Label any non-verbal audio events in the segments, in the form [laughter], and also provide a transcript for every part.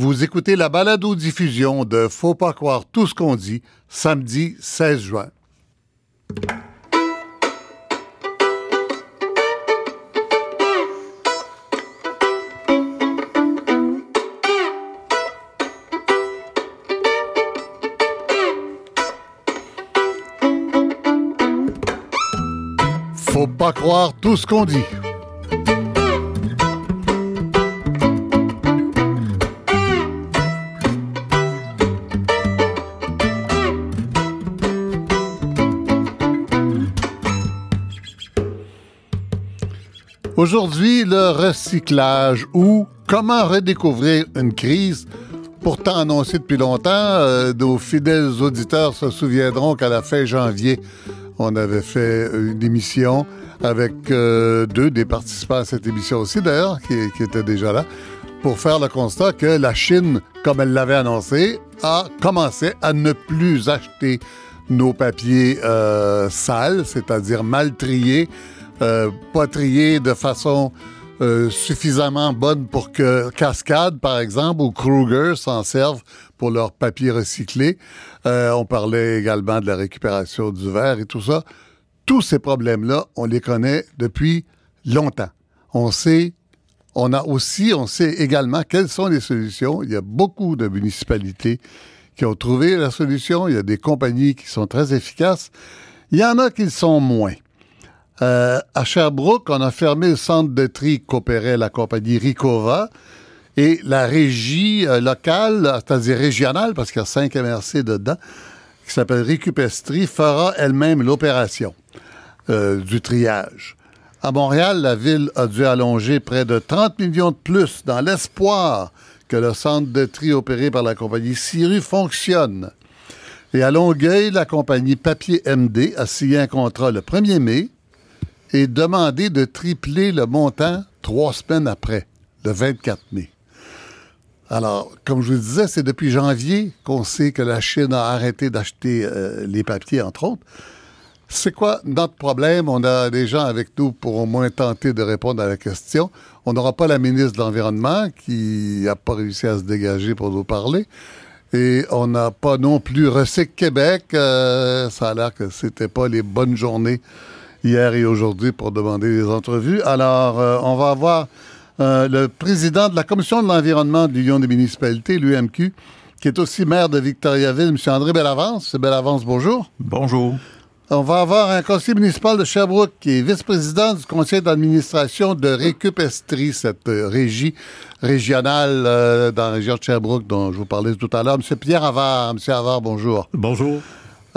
Vous écoutez la balado-diffusion de Faut pas croire tout ce qu'on dit, samedi 16 juin. Faut pas croire tout ce qu'on dit. Aujourd'hui, le recyclage ou comment redécouvrir une crise pourtant annoncée depuis longtemps. Euh, nos fidèles auditeurs se souviendront qu'à la fin janvier, on avait fait une émission avec euh, deux des participants à cette émission aussi, d'ailleurs, qui, étaient déjà là, pour faire le constat que la Chine, comme elle l'avait annoncé, a commencé à ne plus acheter nos papiers euh, sales, c'est-à-dire mal triés, euh, pas triés de façon euh, suffisamment bonne pour que Cascade, par exemple, ou Kruger s'en servent pour leur papier recyclé. Euh, on parlait également de la récupération du verre et tout ça. Tous ces problèmes-là, on les connaît depuis longtemps. On sait, on a aussi, on sait également quelles sont les solutions. Il y a beaucoup de municipalités qui ont trouvé la solution. Il y a des compagnies qui sont très efficaces. Il y en a qui sont moins. Euh, à Sherbrooke, on a fermé le centre de tri qu'opérait la compagnie Ricova et la régie euh, locale, c'est-à-dire régionale, parce qu'il y a cinq MRC dedans, qui s'appelle Récupestrie, fera elle-même l'opération euh, du triage. À Montréal, la ville a dû allonger près de 30 millions de plus dans l'espoir que le centre de tri opéré par la compagnie Siru fonctionne. Et à Longueuil, la compagnie Papier MD a signé un contrat le 1er mai et demandé de tripler le montant trois semaines après, le 24 mai. Alors, comme je vous disais, c'est depuis janvier qu'on sait que la Chine a arrêté d'acheter euh, les papiers, entre autres. C'est quoi notre problème? On a des gens avec nous pour au moins tenter de répondre à la question. On n'aura pas la ministre de l'Environnement qui n'a pas réussi à se dégager pour nous parler. Et on n'a pas non plus Recyc Québec. Euh, ça a l'air que c'était pas les bonnes journées hier et aujourd'hui pour demander des entrevues. Alors, euh, on va avoir euh, le président de la Commission de l'environnement de l'Union des municipalités, l'UMQ, qui est aussi maire de Victoriaville, M. André Bellavance. Bellavance, bonjour. Bonjour. On va avoir un conseiller municipal de Sherbrooke qui est vice-président du conseil d'administration de Récupestrie, cette régie régionale euh, dans la région de Sherbrooke dont je vous parlais tout à l'heure. M. Pierre Havard. M. Havard, bonjour. Bonjour.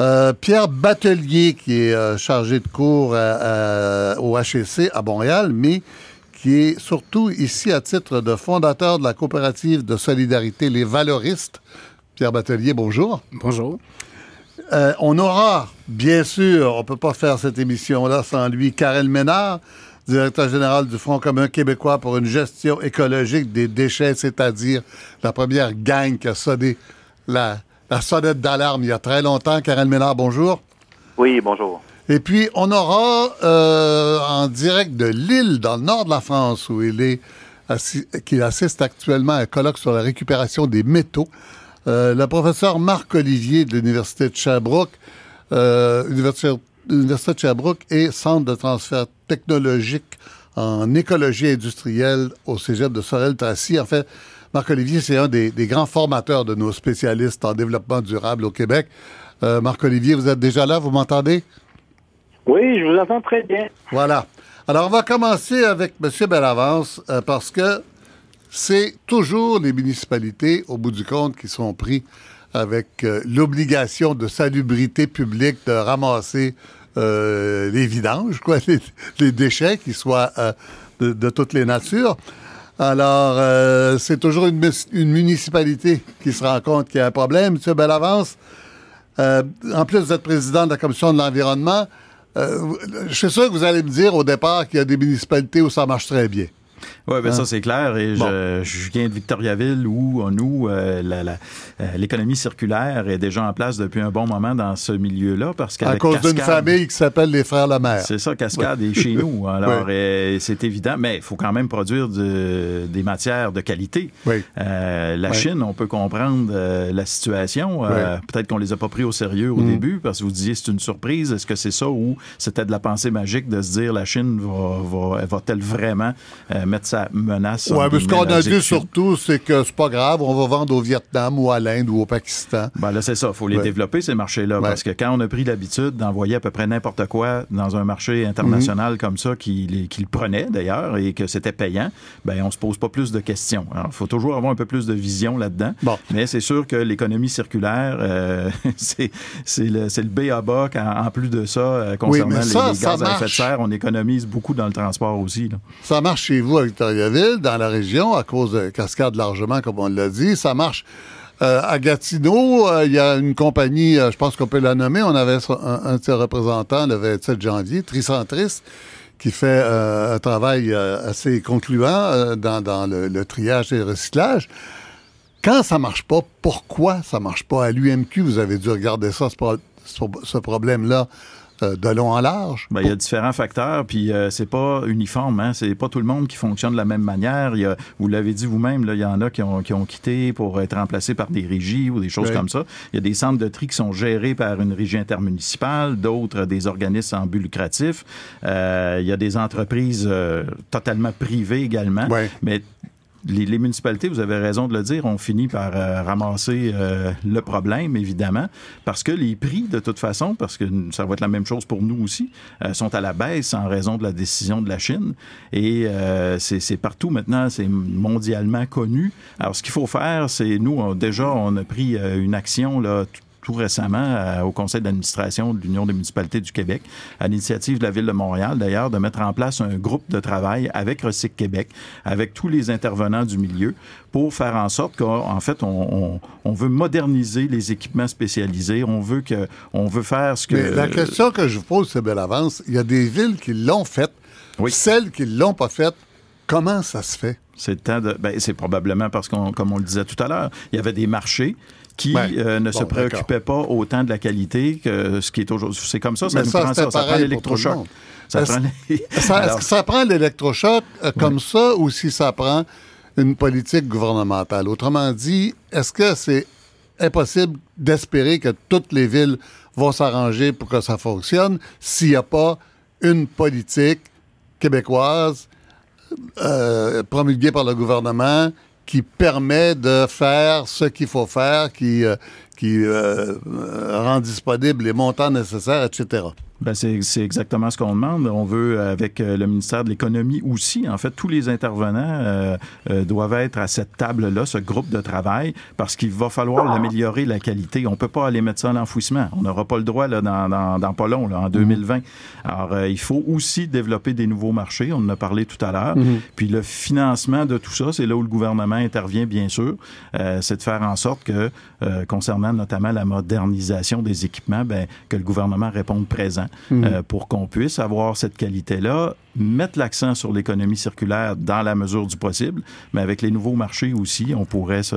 Euh, Pierre Batelier, qui est euh, chargé de cours euh, au HEC à Montréal, mais qui est surtout ici à titre de fondateur de la coopérative de solidarité Les Valoristes. Pierre Batelier, bonjour. Bonjour. Euh, on aura, bien sûr, on ne peut pas faire cette émission-là sans lui, Karel Ménard, directeur général du Front commun québécois pour une gestion écologique des déchets, c'est-à-dire la première gang qui a sonné la, la sonnette d'alarme il y a très longtemps. Karel Ménard, bonjour. Oui, bonjour. Et puis, on aura euh, en direct de Lille, dans le nord de la France, où il est assi- assiste actuellement à un colloque sur la récupération des métaux, euh, le professeur Marc Olivier de l'Université de Sherbrooke, euh, Université, Université de Sherbrooke et Centre de transfert technologique en écologie industrielle au cégep de Sorel-Tracy. En fait, Marc Olivier, c'est un des, des grands formateurs de nos spécialistes en développement durable au Québec. Euh, Marc Olivier, vous êtes déjà là, vous m'entendez? Oui, je vous entends très bien. Voilà. Alors, on va commencer avec M. Bellavance euh, parce que c'est toujours les municipalités, au bout du compte, qui sont pris avec euh, l'obligation de salubrité publique de ramasser euh, les vidanges, quoi, [laughs] les, les déchets qui soient de, de toutes les natures. Alors, euh, c'est toujours une, municipalité qui se rend compte qu'il y a un problème. M. Bellavance, euh, en plus d'être président de la Commission de l'environnement, euh, je suis sûr que vous allez me dire au départ qu'il y a des municipalités où ça marche très bien. Oui, Hein? ça, c'est clair. Et Bon. je, je viens de Victoriaville où, nous, euh, la- la- euh, l'économie circulaire est déjà en place depuis un bon moment dans ce milieu-là. Parce À qu'avec cause d'une famille qui s'appelle les Frères Lemaire. C'est ça, Cascade est chez nous. [laughs] Alors, euh, c'est évident, mais il faut quand même produire de- des matières de qualité. Oui. Euh, la. Chine, on peut comprendre euh, la situation. Euh, Peut-être qu'on les a pas pris au sérieux au Mm. début parce que vous disiez c'est une surprise. Est-ce que c'est ça ou c'était de la pensée magique de se dire la Chine va, va, va-t-elle vraiment euh, mettre sa menace en mais ce qu'on a dit surtout, c'est que c'est pas grave, on va vendre au Vietnam ou à l'Inde ou au Pakistan. Ben là, c'est ça. Il faut les Ouais. développer, ces marchés-là. Ouais. Parce que quand on a pris l'habitude d'envoyer à peu près n'importe quoi dans un marché Mhm. international comme ça, qui, les- qui le prenait d'ailleurs, et que c'était payant, ben on se pose pas plus de questions. Alors, il faut toujours avoir un peu plus de vision là-dedans. Bon. Mais c'est sûr que l'économie circulaire, euh, [laughs] c'est le, le B à bas. En plus de ça, euh, concernant les- ça, les, ça gaz à effet de serre, on économise beaucoup dans le transport aussi. là. Ça marche chez vous Victoriaville, dans la région, à cause de Cascade Largement, comme on l'a dit. Ça marche euh, à Gatineau. euh, Il y a une compagnie, euh, je pense qu'on peut la nommer. On avait un, de ses représentants le 27 janvier, Tricentris, qui fait un travail assez concluant dans, dans le, triage et le recyclage. Quand ça marche pas, pourquoi ça marche pas? À l'UMQ, vous avez dû regarder ça, ce, pro- ce- ce problème-là, euh, de long en large. Ben, il y a différents facteurs, puis euh, c'est pas uniforme, hein? c'est pas tout le monde qui fonctionne de la même manière. Il y a, vous l'avez dit vous-même, il y en a qui ont, qui ont quitté pour être remplacés par des régies ou des choses comme ça. Il y a des centres de tri qui sont gérés par une régie intermunicipale, d'autres des organismes en but lucratif. Euh, il y a des entreprises euh, totalement privées également. Ouais. Mais les, municipalités, vous avez raison de le dire, ont fini par euh, ramasser euh, le problème, évidemment, parce que les prix, de toute façon, parce que ça va être la même chose pour nous aussi, euh, sont à la baisse en raison de la décision de la Chine. Et c'est partout maintenant, c'est mondialement connu. Alors, ce qu'il faut faire, c'est nous, déjà, on a pris une action là, tout- récemment euh, au conseil d'administration de l'Union des municipalités du Québec, à l'initiative de la Ville de Montréal d'ailleurs, de mettre en place un groupe de travail avec Recyc Québec, avec tous les intervenants du milieu, pour faire en sorte qu'en fait, on, on- on veut moderniser les équipements spécialisés, on veut que, on veut faire ce que... Mais la question que je vous pose, c'est belle avance. Il y a des villes qui l'ont faite. Oui. Celles qui ne l'ont pas faite, comment ça se fait? C'est. Ben, c'est probablement parce qu'on, comme on le disait tout à l'heure, il y avait des marchés qui Ouais. euh, ne Bon, se préoccupaient pas autant de la qualité que ce qui est aujourd'hui. C'est comme ça, ça ça, prend ça. Ça prend l'électrochoc. Ça Est-ce- prend les- [laughs] Alors, que ça prend l'électrochoc euh, comme ça ou si ça prend une politique gouvernementale? Autrement dit, est-ce que c'est impossible d'espérer que toutes les villes vont s'arranger pour que ça fonctionne s'il n'y a pas une politique québécoise euh, promulguée par le gouvernement qui permet de faire ce qu'il faut faire, qui, euh, qui euh, euh, rend disponibles les montants nécessaires, etc. Ben c'est, exactement ce qu'on demande. On veut, avec euh, le ministère de l'Économie aussi, en fait, tous les intervenants euh, euh, doivent être à cette table-là, ce groupe de travail, parce qu'il va falloir l'améliorer, la qualité. On peut pas aller mettre ça à l'enfouissement. On n'aura pas le droit là, dans, dans, dans pas long, là, en 2020. Alors, euh, il faut aussi développer des nouveaux marchés. On en a parlé tout à l'heure. Puis le financement de tout ça, c'est là où le gouvernement intervient, bien sûr. Euh, c'est de faire en sorte que, euh, concernant notamment la modernisation des équipements, ben, que le gouvernement réponde présent euh, pour qu'on puisse avoir cette qualité-là, mettre l'accent sur l'économie circulaire dans la mesure du possible, mais avec les nouveaux marchés aussi, on pourrait se,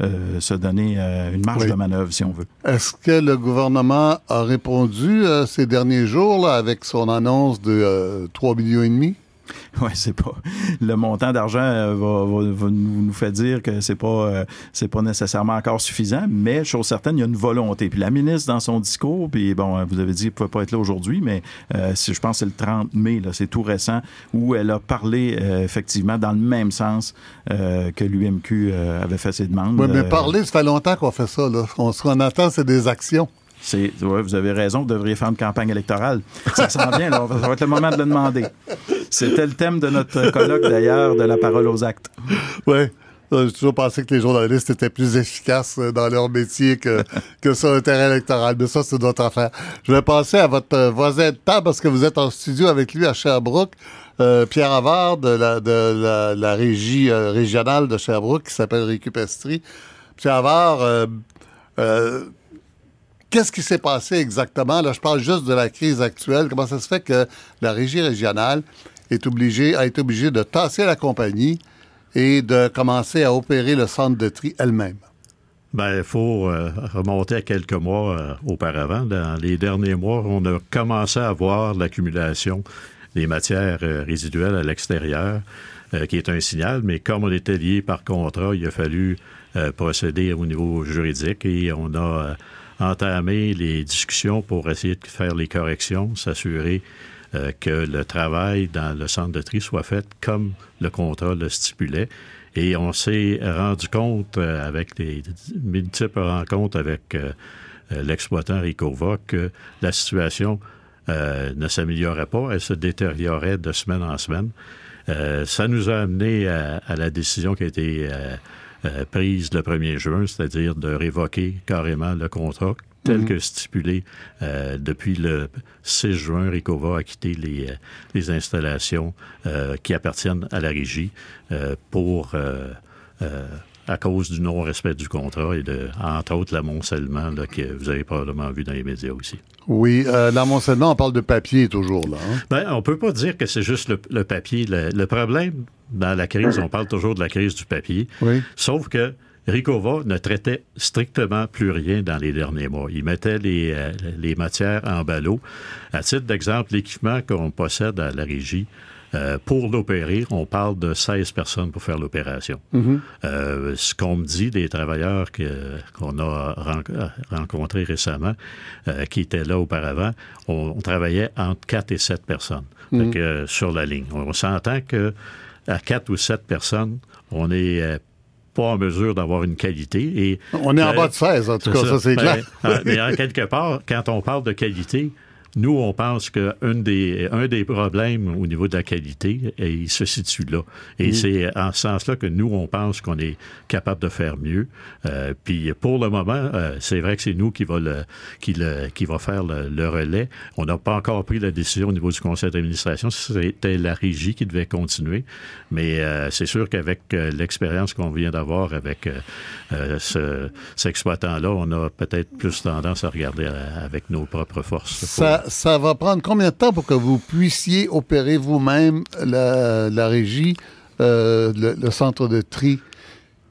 euh, se donner euh, une marge Oui. de manœuvre, si on veut. Est-ce que le gouvernement a répondu ces derniers jours là, avec son annonce de euh, 3 millions et demi? [laughs] Ouais, c'est pas le montant d'argent euh, va, va- va nous, fait dire que c'est pas euh, c'est pas nécessairement encore suffisant, mais chose certaine, il y a une volonté. Puis la ministre dans son discours, puis bon, euh, vous avez dit qu'elle pouvait pas être là aujourd'hui, mais euh, je pense que c'est le 30 mai, là, c'est tout récent, où elle a parlé euh, effectivement dans le même sens que l'UMQ avait fait ses demandes. Oui, mais parler, ça fait longtemps qu'on fait ça. Là. On, ce qu'on attend, c'est des actions. Vous avez raison, vous devriez faire une campagne électorale. Ça s'en vient, là, ça va être le moment de le demander. C'était le thème de notre colloque, d'ailleurs, de la parole aux actes. Oui. J'ai toujours pensé que les journalistes étaient plus efficaces euh, dans leur métier que, [laughs] sur un terrain électoral. Mais ça, c'est d'autres affaire. Je vais passer à votre euh, voisin de table parce que vous êtes en studio avec lui à Sherbrooke. Euh, Pierre Havard de la, régie régionale de Sherbrooke qui s'appelle Récupestrie. Pierre Havard, qu'est-ce qui s'est passé exactement? Là, je parle juste de la crise actuelle. Comment ça se fait que la régie régionale est obligé, a été obligée de tasser la compagnie et de commencer à opérer le centre de tri elle-même? Ben, il faut euh, remonter à quelques mois euh, auparavant. Dans les derniers mois, on a commencé à voir l'accumulation des matières euh, résiduelles à l'extérieur, qui est un signal, mais comme on était lié par contrat, il a fallu procéder au niveau juridique et on a entamé les discussions pour essayer de faire les corrections, s'assurer que le travail dans le centre de tri soit fait comme le contrat le stipulait. Et on s'est rendu compte, euh, avec des multiples rencontres avec euh, euh, l'exploitant Ricova, que la situation ne s'améliorait pas, elle se détériorait de semaine en semaine. ça nous a amené à, la décision qui a été prise le 1er juin, c'est-à-dire de révoquer carrément le contrat tel mhm. que stipulé euh, depuis le 6 juin, Ricova a quitté les, euh, les installations euh, qui appartiennent à la régie pour à cause du non-respect du contrat et de, entre autres, l'amoncellement que vous avez probablement vu dans les médias aussi. Oui, l'amoncellement, on parle de papier toujours là. Hein? Ben, on peut pas dire que c'est juste le, papier. Le, le, problème dans la crise, on parle toujours de la crise du papier. Oui. Sauf que Ricova ne traitait strictement plus rien dans les derniers mois. Il mettait les, euh, les matières en ballot. À titre d'exemple, l'équipement qu'on possède à la régie, euh, pour l'opérer, on parle de 16 personnes pour faire l'opération. Mm-hmm. euh, ce qu'on me dit des travailleurs qu'on a rencontrés récemment, euh, qui étaient là auparavant, on, travaillait entre 4 et 7 personnes mm-hmm. que, sur la ligne. On s'entend que à 4 ou 7 personnes, on est pas en mesure d'avoir une qualité. Et, on est en bas de 16, en tout cas, ça, c'est ben, clair. Euh, mais en quelque part, quand on parle de qualité, nous, on pense qu'un des, un des problèmes au niveau de la qualité, il se situe là. Et mm. c'est en ce sens-là que nous, on pense qu'on est capable de faire mieux. Euh, puis pour le moment, euh, c'est vrai que c'est nous qui va, le, qui, le, qui va faire le, relais. On n'a pas encore pris la décision au niveau du conseil d'administration. C'était la régie qui devait continuer. Mais euh, c'est sûr qu'avec l'expérience qu'on vient d'avoir avec ce, cet exploitant-là, on a peut-être plus tendance à regarder avec nos propres forces. Ça, ça va prendre combien de temps pour que vous puissiez opérer vous-même la, régie, euh, le, centre de tri?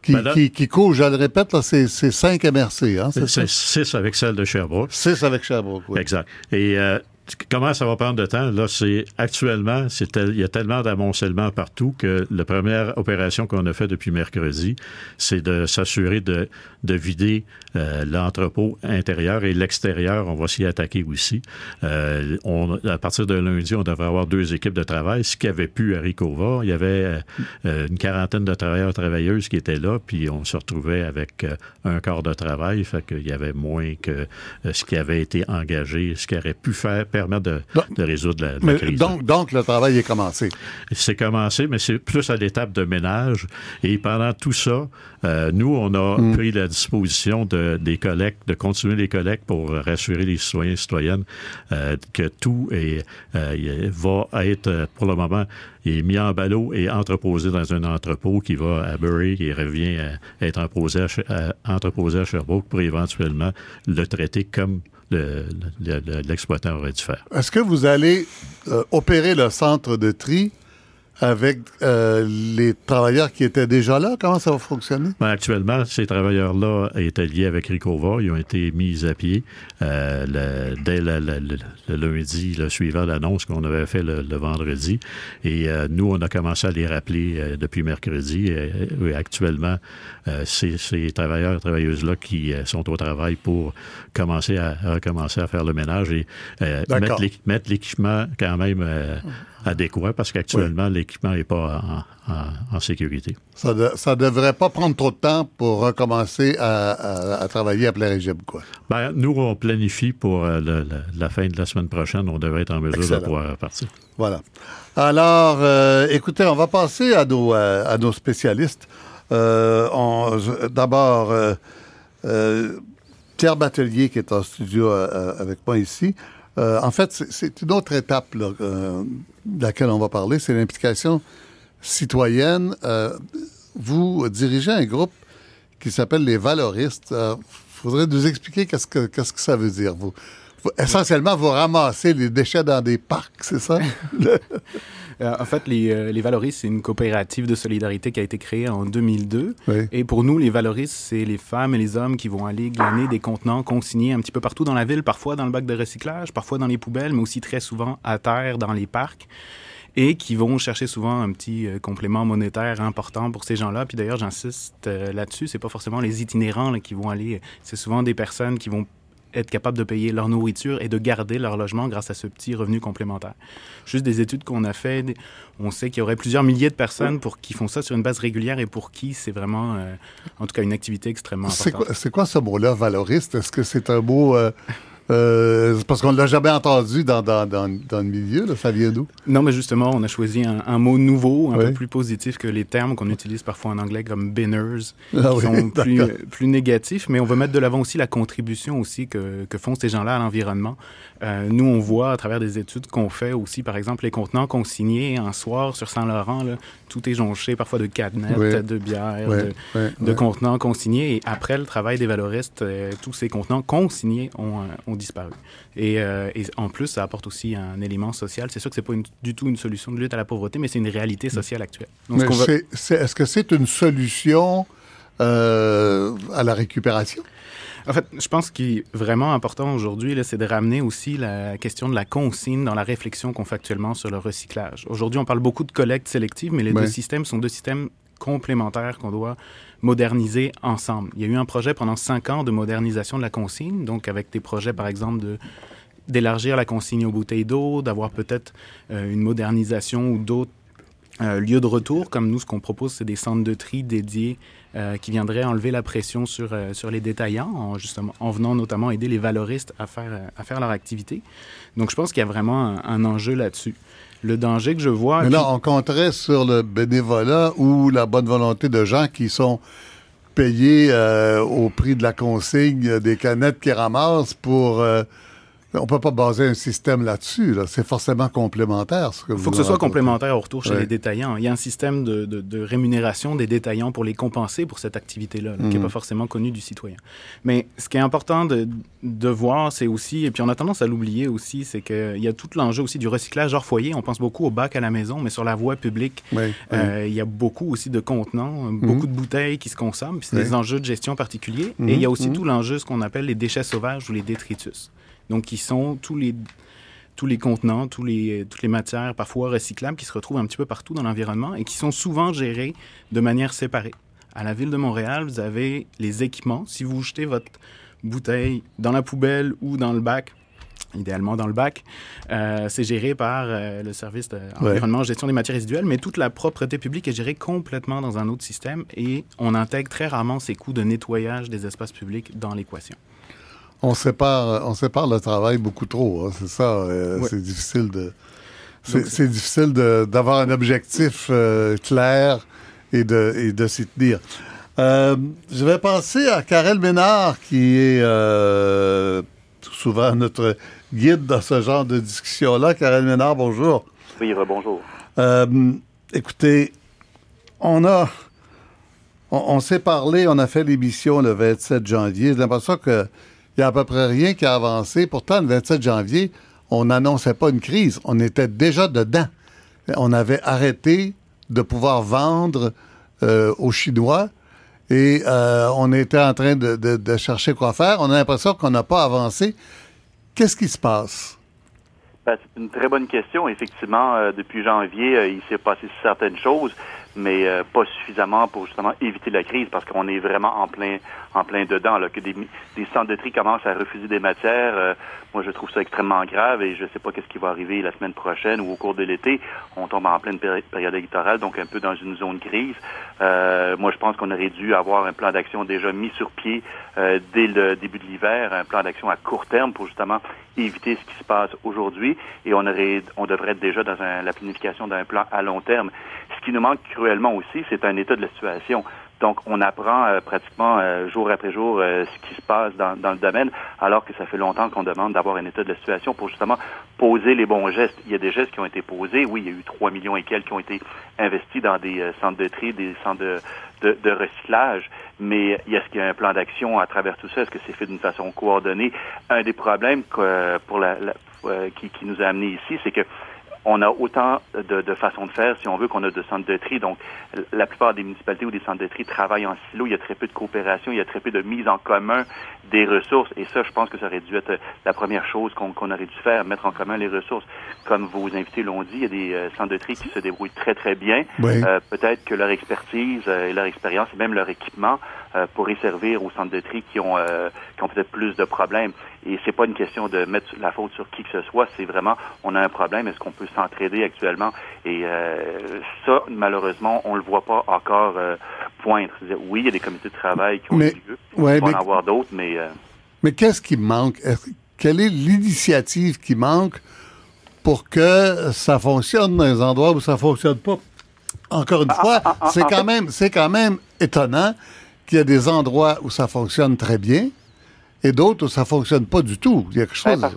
Qui, ben qui, court, je le répète, c'est 5 MRC. Hein, c'est 6 avec celle de Sherbrooke. 6 avec Sherbrooke, oui. Exact. Et euh, comment ça va prendre de temps? Là, c'est actuellement, il y a tellement d'amoncellement partout que la première opération qu'on a fait depuis mercredi, c'est de s'assurer de, de vider euh, l'entrepôt intérieur et l'extérieur. On va s'y attaquer aussi. Euh, on, à partir de lundi, on devrait avoir deux équipes de travail. Ce qui avait pu à Ricova, il y avait euh, une quarantaine de travailleurs travailleuses qui étaient là, puis on se retrouvait avec un quart de travail, fait qu'il y avait moins que ce qui avait été engagé, ce qui aurait pu faire permettre de, de résoudre la, crise. Donc, donc, le travail est commencé. C'est commencé, mais c'est plus à l'étape de ménage. Et pendant tout ça, nous, on a hmm. pris la disposition de, des collectes, de continuer les collectes pour rassurer les citoyens et citoyennes euh, que tout est, euh, va être, pour le moment, est mis en ballot et entreposé dans un entrepôt qui va à Bury et revient à être entreposé à, entreposé à Sherbrooke pour éventuellement le traiter comme l'exploitant aurait dû faire. Est-ce que vous allez euh, opérer le centre de tri avec euh, les travailleurs qui étaient déjà là? Comment ça va fonctionner? Ben, actuellement, ces travailleurs-là étaient liés avec Ricova. Ils ont été mis à pied euh, dès le, lundi le suivant l'annonce qu'on avait fait le, vendredi. Et euh, nous, on a commencé à les rappeler depuis mercredi. Et, actuellement, ces, ces travailleurs et travailleuses-là qui sont au travail pour commencer à, recommencer à faire le ménage et mettre l'équipement quand même adéquat parce qu'actuellement, l'équipement n'est pas en, sécurité. Ça ne devrait pas prendre trop de temps pour recommencer à, travailler à plein régime, quoi. Ben, nous, on planifie pour euh, la fin de la semaine prochaine, on devrait être en mesure de pouvoir repartir. Voilà. Alors, euh, écoutez, on va passer à nos, euh, à nos spécialistes. D'abord, Pierre Batelier, qui est en studio avec moi ici. en fait, c'est une autre étape là, laquelle on va parler, c'est l'implication citoyenne. Euh, vous dirigez un groupe qui s'appelle les valoristes. Il euh, faudrait nous expliquer qu'est-ce que, qu'est-ce que ça veut dire. Vous, essentiellement, vous ramassez les déchets dans des parcs, c'est ça? [laughs] Euh, en fait, les, les Valoristes, c'est une coopérative de solidarité qui a été créée en 2002. Et pour nous, les Valoristes, c'est les femmes et les hommes qui vont aller glaner des contenants consignés un petit peu partout dans la ville, parfois dans le bac de recyclage, parfois dans les poubelles, mais aussi très souvent à terre dans les parcs et qui vont chercher souvent un petit euh, complément monétaire important pour ces gens-là. Puis d'ailleurs, j'insiste euh, là-dessus, c'est pas forcément les itinérants qui vont aller, c'est souvent des personnes qui vont être capables de payer leur nourriture et de garder leur logement grâce à ce petit revenu complémentaire. Juste des études qu'on a faites, on sait qu'il y aurait plusieurs milliers de personnes pour qui font ça sur une base régulière et pour qui c'est vraiment, euh, en tout cas, une activité extrêmement importante. C'est quoi, ce mot-là, valoriste? Est-ce que c'est un mot... Euh, parce qu'on ne l'a jamais entendu dans, dans, dans, dans, le milieu, là. ça vient d'où? Non, mais justement, on a choisi un, mot nouveau, un peu plus positif que les termes qu'on utilise parfois en anglais comme binners, ah qui sont plus, plus négatifs, mais on veut mettre de l'avant aussi la contribution aussi que, que font ces gens-là à l'environnement. Euh, nous, on voit à travers des études qu'on fait aussi, par exemple, les contenants consignés un soir sur Saint-Laurent, tout est jonché parfois de cadenettes, de bières, de, contenants consignés. Et après le travail des valoristes, euh, tous ces contenants consignés ont, euh, ont disparu. Et, et, en plus, ça apporte aussi un élément social. C'est sûr que c'est pas du tout une solution de lutte à la pauvreté, mais c'est une réalité sociale actuelle. Est-ce que c'est une solution à la récupération? En fait, je pense qu'il est vraiment important aujourd'hui, c'est de ramener aussi la question de la consigne dans la réflexion qu'on fait actuellement sur le recyclage. Aujourd'hui, on parle beaucoup de collecte sélective, mais les deux systèmes sont deux systèmes complémentaires qu'on doit moderniser ensemble. Il y a eu un projet pendant cinq ans de modernisation de la consigne, donc avec des projets, par exemple, de d'élargir la consigne aux bouteilles d'eau, d'avoir peut-être euh, une modernisation ou d'autres euh, lieux de retour, comme nous, ce qu'on propose, c'est des centres de tri dédiés euh, qui viendraient enlever la pression sur, sur les détaillants, en, justement, en venant notamment aider les valoristes à faire, à faire leur activité. Donc, je pense qu'il y a vraiment un, enjeu là-dessus. Le danger que je vois... Mais là, on compterait sur le bénévolat ou la bonne volonté de gens qui sont payés au prix de la consigne des canettes qu'ils ramassent pour on peut pas baser un système là-dessus. C'est forcément complémentaire. Il faut que ce soit complémentaire au retour chez les détaillants. Il y a un système de, rémunération des détaillants pour les compenser pour cette activité-là, qui n'est mhm. pas forcément connu du citoyen. Mais ce qui est important de, voir, c'est aussi, et puis on a tendance à l'oublier aussi, c'est qu'il y a tout l'enjeu aussi du recyclage hors foyer. On pense beaucoup au bac à la maison, mais sur la voie publique, euh, il y a beaucoup aussi de contenants, mhm. beaucoup de bouteilles qui se consomment. C'est des enjeux de gestion particuliers. Et il y a mhm. aussi tout l'enjeu, ce qu'on appelle les déchets sauvages ou les détritus donc qui sont tous les tous les contenants, tous les, toutes les matières parfois recyclables qui se retrouvent un petit peu partout dans l'environnement et qui sont souvent gérées de manière séparée. À la ville de Montréal, vous avez les équipements. Si vous jetez votre bouteille dans la poubelle ou dans le bac, idéalement dans le bac, euh, c'est géré par euh, le service d'environnement, de gestion des matières résiduelles, mais toute la propreté publique est gérée complètement dans un autre système et on intègre très rarement ces coûts de nettoyage des espaces publics dans l'équation on sépare, on sépare le travail beaucoup trop. Hein, c'est ça. Euh, c'est difficile de. C'est difficile d'avoir un objectif euh, clair et de, et de s'y tenir. Euh, je vais passer à Karel Ménard, qui est souvent notre guide dans ce genre de discussion-là. Karel Ménard, bonjour. Oui, bonjour. écoutez, on a. On, on s'est parlé, on a fait l'émission le 27 janvier. J'ai l'impression que il n'y a à peu près rien qui a avancé. Pourtant, le 27 janvier, on n'annonçait pas une crise. On était déjà dedans. On avait arrêté de pouvoir vendre euh, aux Chinois et euh, on était en train de, chercher quoi faire. On a l'impression qu'on n'a pas avancé. Qu'est-ce qui se passe? Ben, c'est une très bonne question. Effectivement, euh, depuis janvier, il s'est passé certaines choses mais euh, pas suffisamment pour justement éviter la crise parce qu'on est vraiment en plein en plein dedans là que des, des centres de tri commencent à refuser des matières euh, moi je trouve ça extrêmement grave et je sais pas qu'est-ce qui va arriver la semaine prochaine ou au cours de l'été. On tombe en pleine période électorale donc un peu dans une zone crise euh, moi je pense qu'on aurait dû avoir un plan d'action déjà mis sur pied dès le début de l'hiver un plan d'action à court terme pour justement éviter ce qui se passe aujourd'hui et on aurait on devrait être déjà dans un, la planification d'un plan à long terme. Ce qui nous manque cruellement aussi, c'est un état de la situation. Donc, on apprend euh, pratiquement euh, jour après jour euh, ce qui se passe dans, le domaine, alors que ça fait longtemps qu'on demande d'avoir un état de la situation pour justement poser les bons gestes. Il y a des gestes qui ont été posés. Oui, il y a eu 3 millions et quelques qui ont été investis dans des centres de tri, des centres de, recyclage. Mais est-ce qu'il y a un plan d'action à travers tout ça? Est-ce que c'est fait d'une façon coordonnée? Un des problèmes pour la, qui, qui nous a amenés ici, c'est que on a autant de, de, façons de faire, si on veut, qu'on a de centres de tri. Donc, la plupart des municipalités ou des centres de tri travaillent en silo. Il y a très peu de coopération, il y a très peu de mise en commun des ressources. Et ça, je pense que ça aurait dû être la première chose qu'on aurait dû faire, mettre en commun les ressources. Comme vos invités l'ont dit, il y a des euh, centres de tri qui se débrouillent très, très bien. Euh, Peut-être que leur expertise euh, et leur expérience et même leur équipement euh, pourraient servir aux centres de tri qui ont, qui ont peut-être plus de problèmes. Et c'est pas une question de mettre la faute sur qui que ce soit, c'est vraiment, on a un problème, est-ce qu'on peut s'entraider actuellement? Et ça, malheureusement, on le voit pas encore poindre. Oui, il y a des comités de travail qui ont lieu. Ouais, va en avoir d'autres, mais... Mais qu'est-ce qui manque? quelle est l'initiative qui manque pour que ça fonctionne dans les endroits où ça fonctionne pas? Encore une ah, fois, ah, ah, c'est quand même, c'est quand même étonnant qu'il y a des endroits où ça fonctionne très bien et d'autres où ça fonctionne pas du tout. Il y a quelque chose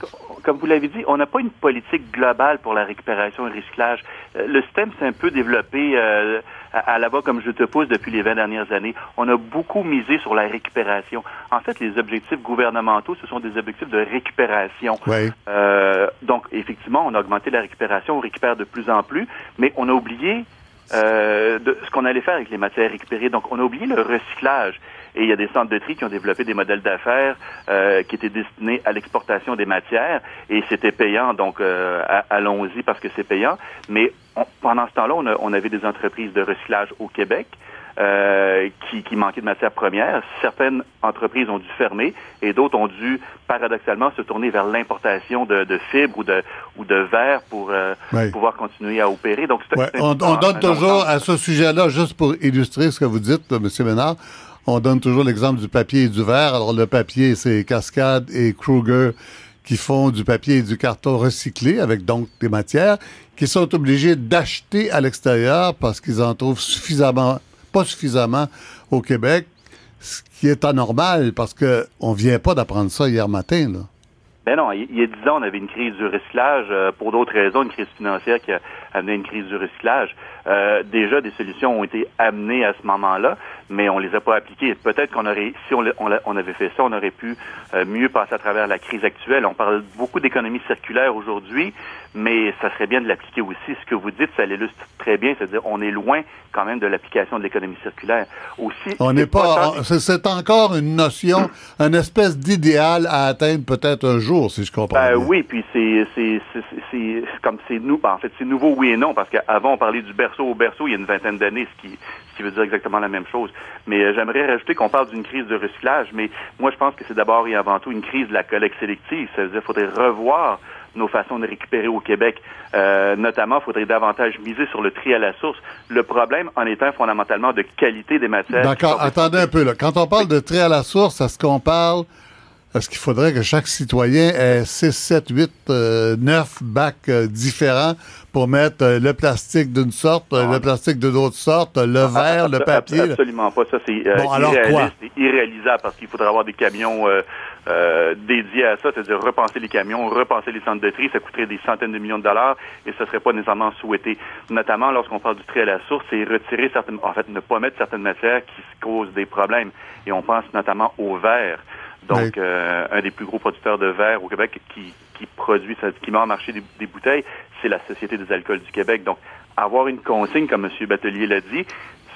comme vous l'avez dit, on n'a pas une politique globale pour la récupération et le recyclage. Euh, le système s'est un peu développé euh, à, la bas comme je te pousse depuis les 20 dernières années. On a beaucoup misé sur la récupération. En fait, les objectifs gouvernementaux, ce sont des objectifs de récupération. Euh, donc, effectivement, on a augmenté la récupération, on récupère de plus en plus, mais on a oublié euh, de ce qu'on allait faire avec les matières récupérées. Donc, on a oublié le recyclage. Et il y a des centres de tri qui ont développé des modèles d'affaires euh, qui étaient destinés à l'exportation des matières et c'était payant. Donc, euh, allons-y parce que c'est payant. Mais pendant ce temps-là, on, on, avait des entreprises de recyclage au Québec. Euh, qui, qui manquaient de matières premières. Certaines entreprises ont dû fermer et d'autres ont dû paradoxalement se tourner vers l'importation de, de, fibres ou de, ou de verre pour euh, pouvoir continuer à opérer. Donc, on, on, donne toujours à ce sujet-là, juste pour illustrer ce que vous dites, M. Ménard, on donne toujours l'exemple du papier et du verre. Alors, le papier, c'est Cascade et Kruger qui font du papier et du carton recyclé avec donc des matières qui sont obligés d'acheter à l'extérieur parce qu'ils en trouvent suffisamment, pas suffisamment au Québec, ce qui est anormal parce qu'on vient pas d'apprendre ça hier matin. Là. Ben non, il y a dix ans, on avait une crise du recyclage euh, pour d'autres raisons, une crise financière qui a amené une crise du recyclage. Euh, déjà, des solutions ont été amenées à ce moment-là, mais on les a pas appliquées. Peut-être qu'on aurait, si on, on, avait fait ça, on aurait pu euh, mieux passer à travers la crise actuelle. On parle beaucoup d'économie circulaire aujourd'hui, mais ça serait bien de l'appliquer aussi. Ce que vous dites, ça l'illustre très bien, c'est-à-dire on est loin quand même de l'application de l'économie circulaire. Aussi, on n'est pas, c'est encore une notion, une espèce d'idéal à atteindre peut-être un jour, si je comprends. Ben, oui, puis c'est, c'est, c'est, comme c'est nous, en fait, c'est nouveau oui et non, parce qu'avant on parlait du berceau au berceau il y a une vingtaine d'années, ce qui, ce qui veut dire exactement la même chose. Mais euh, j'aimerais rajouter qu'on parle d'une crise de recyclage, mais moi je pense que c'est d'abord et avant tout une crise de la collecte sélective. Ça veut dire qu'il faudrait revoir nos façons de récupérer au Québec. Euh, notamment, il faudrait davantage miser sur le tri à la source. Le problème en étant fondamentalement de qualité des matières. D'accord, attendez un peu. Là. Quand on parle de tri à la source, est-ce qu'on parle est-ce qu'il faudrait que chaque citoyen ait 6, 7, 8, 9 bacs euh, différents pour mettre euh, le plastique d'une sorte, euh, le plastique d'une autre sorte, le ah, verre, le papier? Absolument pas. Ça, c'est irréaliste irréalisable parce qu'il faudrait avoir des camions dédiés à ça, c'est-à-dire repenser les camions, repenser les centres de tri. Ça coûterait des centaines de millions de dollars et ce serait pas nécessairement souhaité. Notamment lorsqu'on parle du tri à la source, c'est retirer certaines, en fait, ne pas mettre certaines matières qui causent des problèmes. Et on pense notamment au verre. Donc, euh, un des plus gros producteurs de verre au Québec qui, qui produit, qui met en marché des, bouteilles, c'est la Société des alcools du Québec. Donc, avoir une consigne, comme M. Batelier l'a dit,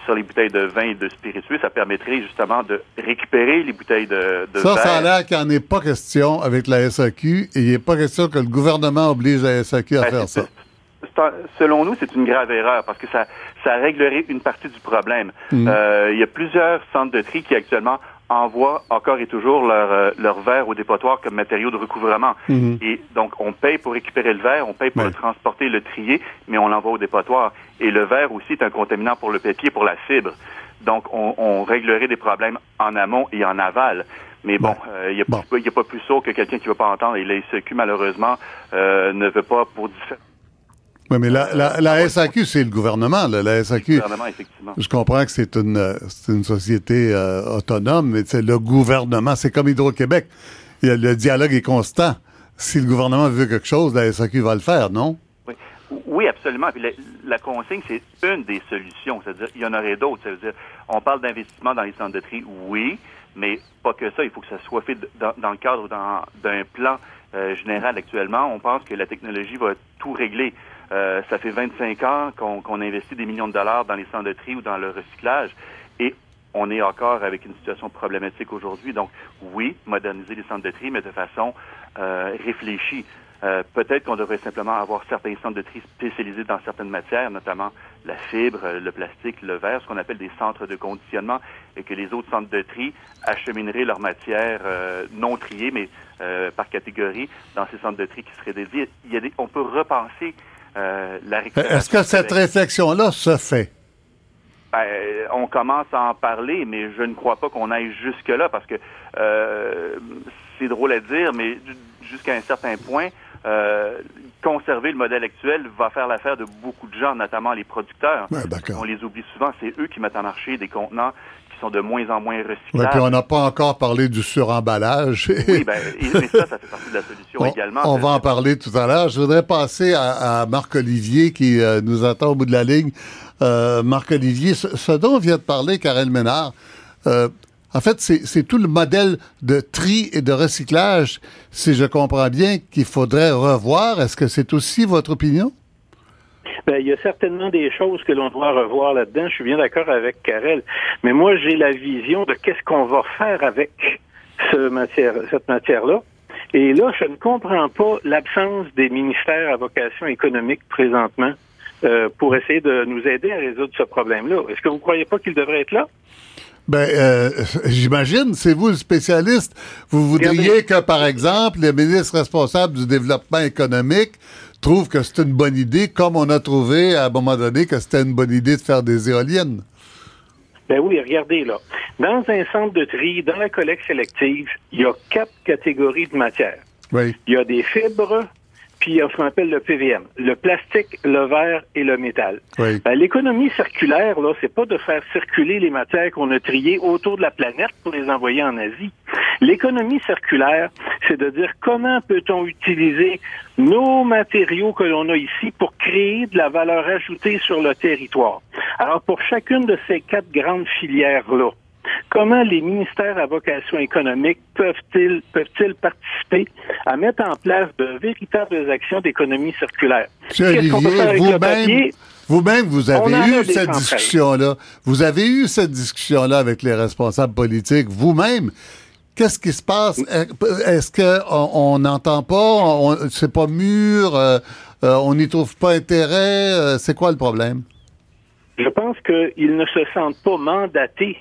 sur les bouteilles de vin et de spiritueux, ça permettrait justement de récupérer les bouteilles de, de ça, verre. Ça a l'air qu'il n'y en ait pas question avec la SAQ et il n'est pas question que le gouvernement oblige la SAQ à ben, faire ça. Selon nous, c'est une grave erreur parce que ça, ça réglerait une partie du problème. Mm. Euh, il y a plusieurs centres de tri qui actuellement envoient encore et toujours leur, euh, leur verre au dépotoir comme matériau de recouvrement. Mhm. Et donc, on paye pour récupérer le verre, on paye pour le transporter, le trier, mais on l'envoie au dépotoir. Et le verre aussi est un contaminant pour le papier, pour la fibre. Donc, on, réglerait des problèmes en amont et en aval. Mais bon, il n'y euh, a, pas plus sourd que quelqu'un qui ne veut pas entendre. Et la SEQ, malheureusement, euh, ne veut pas, pour différents oui, mais la, la, SAQ, c'est le gouvernement. La SAQ, le gouvernement, effectivement. Je comprends que c'est une, une société euh, autonome, mais c'est le gouvernement. C'est comme Hydro-Québec. Le dialogue est constant. Si le gouvernement veut quelque chose, la SAQ va le faire, non? Oui, oui absolument. Puis la, consigne, c'est une des solutions. C'est-à-dire, il y en aurait d'autres. C'est-à-dire, on parle d'investissement dans les centres de tri, oui, mais pas que ça. Il faut que ça soit fait dans, dans le cadre d'un plan euh, général actuellement. On pense que la technologie va tout régler. Euh, ça fait 25 ans qu'on investit des millions de dollars dans les centres de tri ou dans le recyclage et on est encore avec une situation problématique aujourd'hui. Donc, oui, moderniser les centres de tri, mais de façon euh, réfléchie. Euh, peut-être qu'on devrait simplement avoir certains centres de tri spécialisés dans certaines matières, notamment la fibre, le plastique, le verre, ce qu'on appelle des centres de conditionnement, et que les autres centres de tri achemineraient leurs matières non triées, mais par catégorie, dans ces centres de tri qui seraient dédiés. On peut repenser la récupération. Est-ce que cette réflexion-là se fait? Ben, on commence à en parler, mais je ne crois pas qu'on aille jusque-là parce que c'est drôle à dire, mais jusqu'à un certain point, euh, conserver le modèle actuel va faire l'affaire de beaucoup de gens, notamment les producteurs. on les oublie souvent, c'est eux qui mettent en marché des contenants sont de moins en moins recyclables. puis on n'a pas encore parlé du suremballage. oui, ben, et, ça, ça fait partie de la solution [laughs] également. On va en parler tout à l'heure. Je voudrais passer à, Marc-Olivier qui euh, nous attend au bout de la ligne. Euh, Marc-Olivier, ce, dont vient de parler Karel Ménard, en fait, c'est tout le modèle de tri et de recyclage, si je comprends bien, qu'il faudrait revoir. Est-ce que c'est aussi votre opinion? Bien, il y a certainement des choses que l'on doit revoir là-dedans. Je suis bien d'accord avec Karel. Mais moi, j'ai la vision de qu'est-ce qu'on va faire avec ce matière, cette matière-là. Et là, je ne comprends pas l'absence des ministères à vocation économique présentement euh, pour essayer de nous aider à résoudre ce problème-là. Est-ce que vous ne croyez pas qu'ils devraient être là? Ben, euh, [laughs] j'imagine, c'est vous le spécialiste. Vous voudriez que, par exemple, les ministres responsables du développement économique trouvent que c'est une bonne idée, comme on a trouvé à un moment donné que c'était une bonne idée de faire des éoliennes. Ben oui, regardez là. Dans un centre de tri, dans la collecte sélective, il y a quatre catégories de matières. Oui. Il y a des fibres, puis ce qu'on appelle le PVM, le plastique, le verre et le métal. Oui. Ben, l'économie circulaire, là, c'est pas de faire circuler les matières qu'on a triées autour de la planète pour les envoyer en Asie. L'économie circulaire, c'est de dire comment peut-on utiliser nos matériaux que l'on a ici pour créer de la valeur ajoutée sur le territoire. Alors, pour chacune de ces quatre grandes filières-là, Comment les ministères à vocation économique peuvent-ils peuvent-ils participer à mettre en place de véritables actions d'économie circulaire? vous-même, vous-même, vous avez eu cette discussion-là. Vous avez eu cette discussion-là avec les responsables politiques. Vous-même, Qu'est-ce qui se passe? Est-ce qu'on n'entend pas? C'est pas mûr? Euh, euh, on n'y trouve pas intérêt? Euh, c'est quoi le problème? Je pense qu'ils ne se sentent pas mandatés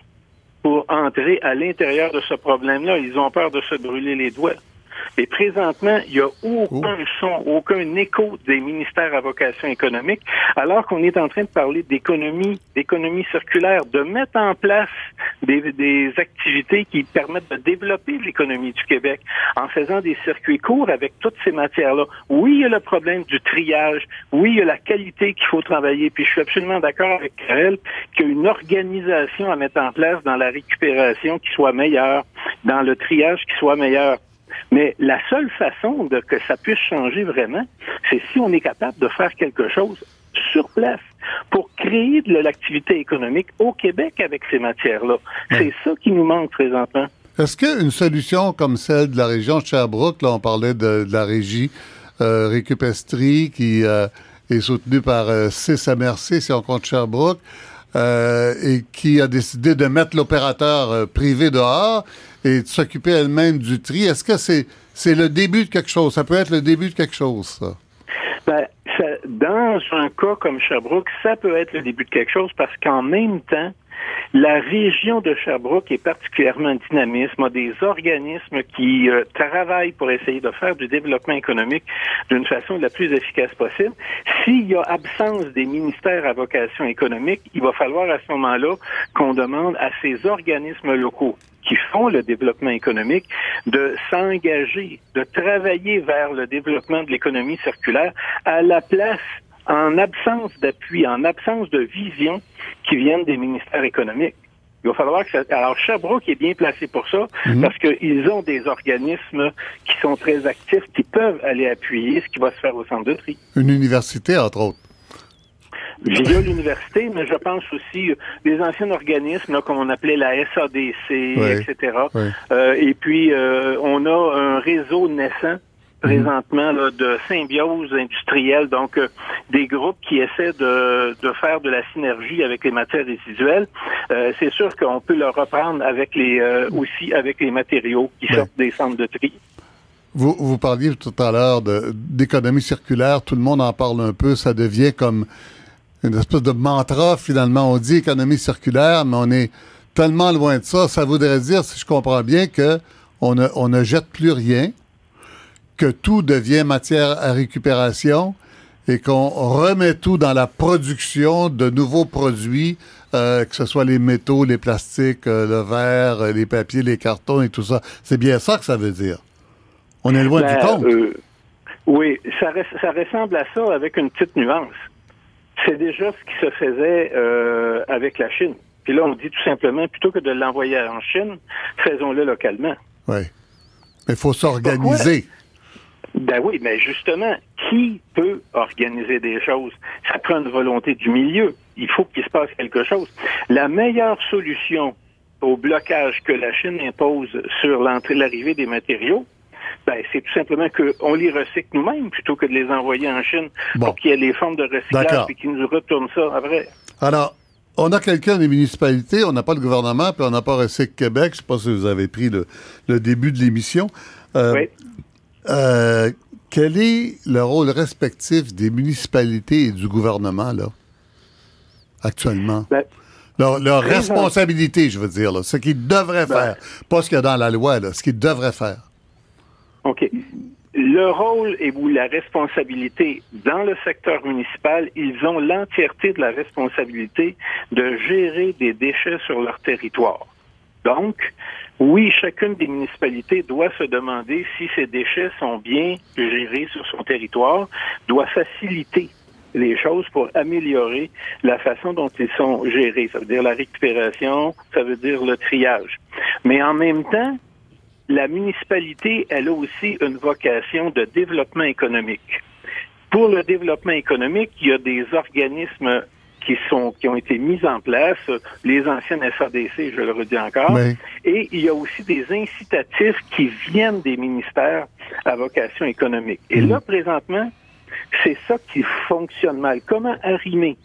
pour entrer à l'intérieur de ce problème-là. Ils ont peur de se brûler les doigts. Et présentement, il n'y a aucun oh. son, aucun écho des ministères à vocation économique, alors qu'on est en train de parler d'économie, d'économie circulaire, de mettre en place des, des activités qui permettent de développer l'économie du Québec en faisant des circuits courts avec toutes ces matières-là. Oui, il y a le problème du triage. Oui, il y a la qualité qu'il faut travailler. Puis je suis absolument d'accord avec elle qu'il y a une organisation à mettre en place dans la récupération qui soit meilleure, dans le triage qui soit meilleur. Mais la seule façon de que ça puisse changer vraiment, c'est si on est capable de faire quelque chose sur place pour créer de l'activité économique au Québec avec ces matières-là. C'est ça qui nous manque présentement. Est-ce qu'une solution comme celle de la région de Sherbrooke, là on parlait de, la régie euh, Récupestrie qui euh, est soutenue par euh, si on compte Sherbrooke, euh, et qui a décidé de mettre l'opérateur euh, privé dehors et de s'occuper elle-même du tri. Est-ce que c'est c'est le début de quelque chose? Ça peut être le début de quelque chose, ça? Ben, dans un cas comme Sherbrooke, ça peut être le début de quelque chose parce qu'en même temps, la région de Sherbrooke est particulièrement dynamique, a des organismes qui euh, travaillent pour essayer de faire du développement économique d'une façon la plus efficace possible. S'il y a absence des ministères à vocation économique, il va falloir à ce moment-là qu'on demande à ces organismes locaux qui font le développement économique de s'engager, de travailler vers le développement de l'économie circulaire à la place en absence d'appui, en absence de vision qui viennent des ministères économiques. Il va falloir que ça... Alors, Sherbrooke est bien placé pour ça, mhm. parce qu'ils ont des organismes qui sont très actifs, qui peuvent aller appuyer ce qui va se faire au centre de tri. Une université, entre autres. Via l'université, mais je pense aussi euh, des anciens organismes comme on appelait la SADC, etc. Euh, et puis, euh, on a un réseau naissant présentement de symbiose industrielle, donc euh, des groupes qui essaient de, de, faire de la synergie avec les matières résiduelles. Euh, c'est sûr qu'on peut le reprendre avec les euh, aussi avec les matériaux qui sortent des centres de tri. Vous, vous parliez tout à l'heure d'économie circulaire, tout le monde en parle un peu, ça devient comme une espèce de mantra finalement. On dit économie circulaire, mais on est tellement loin de ça. Ça voudrait dire, si je comprends bien, que on ne, on ne jette plus rien, que tout devient matière à récupération et qu'on remet tout dans la production de nouveaux produits, euh, que ce soit les métaux, les plastiques, euh, le verre, euh, les papiers, les cartons et tout ça. C'est bien ça que ça veut dire. On est loin du ben, compte. oui, ça, ça ressemble à ça avec une petite nuance. C'est déjà ce qui se faisait avec la Chine. Puis là, on dit tout simplement, plutôt que de l'envoyer en Chine, faisons-le localement. Oui. Mais il faut s'organiser. Ben oui, mais justement, qui peut organiser des choses? Ça prend une volonté du milieu. Il faut qu'il se passe quelque chose. La meilleure solution au blocage que la Chine impose sur l'entrée, l'arrivée des matériaux, ben, c'est tout simplement qu'on les recycle nous-mêmes plutôt que de les envoyer en Chine pour qu'il y ait les formes de recyclage et qu'ils nous retournent ça après. Alors, on a quelqu'un des municipalités, on n'a pas le gouvernement, puis on n'a pas Recycle Québec. Je ne sais pas si vous avez pris le, début de l'émission. Euh, oui. Euh, quel est le rôle respectif des municipalités et du gouvernement, là, actuellement? Ben, leur, responsabilité, je veux dire, là, ce qu'ils devraient ben, faire. Pas ce qu'il y a dans la loi, là, ce qu'ils devraient faire. OK. Le rôle et ou la responsabilité dans le secteur municipal, ils ont l'entièreté de la responsabilité de gérer des déchets sur leur territoire. Donc, oui, chacune des municipalités doit se demander si ces déchets sont bien gérés sur son territoire, doit faciliter les choses pour améliorer la façon dont ils sont gérés. Ça veut dire la récupération, ça veut dire le triage. Mais en même temps, la municipalité, elle a aussi une vocation de développement économique. Pour le développement économique, il y a des organismes qui sont qui ont été mises en place, les anciennes SADC, je le redis encore, et il y a aussi des incitatifs qui viennent des ministères à vocation économique. Et là, mm. présentement, c'est ça qui fonctionne mal. Comment arrimer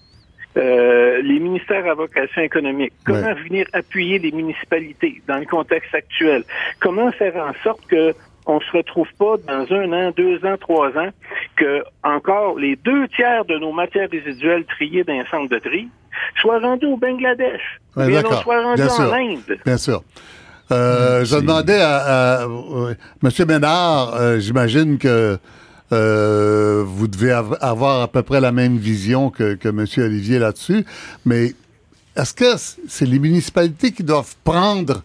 euh, les ministères à vocation économique, comment venir appuyer les municipalités dans le contexte actuel, comment faire en sorte que on se retrouve pas dans un an, deux ans, trois ans, que encore les deux tiers de nos matières résiduelles triées d'un centre de tri soient rendues au Bangladesh, ouais, bien soient rendues en Inde. Bien sûr. Euh, je demandais à, M. Ménard, euh, j'imagine que euh, vous devez avoir à peu près la même vision que, que M. Olivier là-dessus, mais est-ce que c'est les municipalités qui doivent prendre